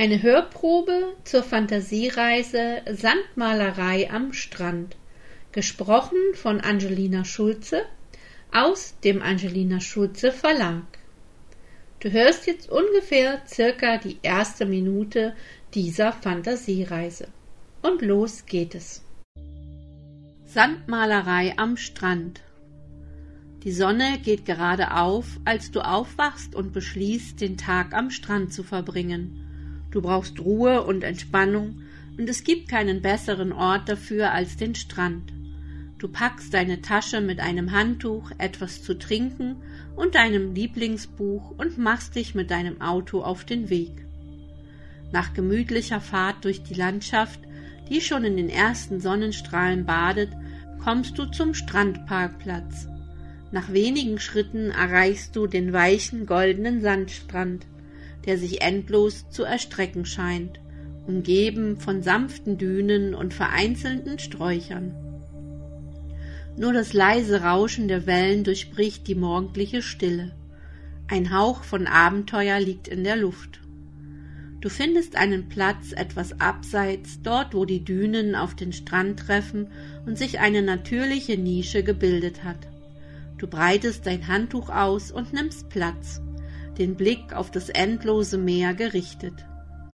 Eine Hörprobe zur Fantasiereise Sandmalerei am Strand. Gesprochen von Angelina Schulze aus dem Angelina Schulze Verlag. Du hörst jetzt ungefähr circa die erste Minute dieser Fantasiereise. Und los geht es. Sandmalerei am Strand. Die Sonne geht gerade auf, als du aufwachst und beschließt, den Tag am Strand zu verbringen. Du brauchst Ruhe und Entspannung, und es gibt keinen besseren Ort dafür als den Strand. Du packst deine Tasche mit einem Handtuch, etwas zu trinken und deinem Lieblingsbuch und machst dich mit deinem Auto auf den Weg. Nach gemütlicher Fahrt durch die Landschaft, die schon in den ersten Sonnenstrahlen badet, kommst du zum Strandparkplatz. Nach wenigen Schritten erreichst du den weichen goldenen Sandstrand der sich endlos zu erstrecken scheint, umgeben von sanften Dünen und vereinzelten Sträuchern. Nur das leise Rauschen der Wellen durchbricht die morgendliche Stille. Ein Hauch von Abenteuer liegt in der Luft. Du findest einen Platz etwas abseits, dort wo die Dünen auf den Strand treffen und sich eine natürliche Nische gebildet hat. Du breitest dein Handtuch aus und nimmst Platz den Blick auf das endlose Meer gerichtet.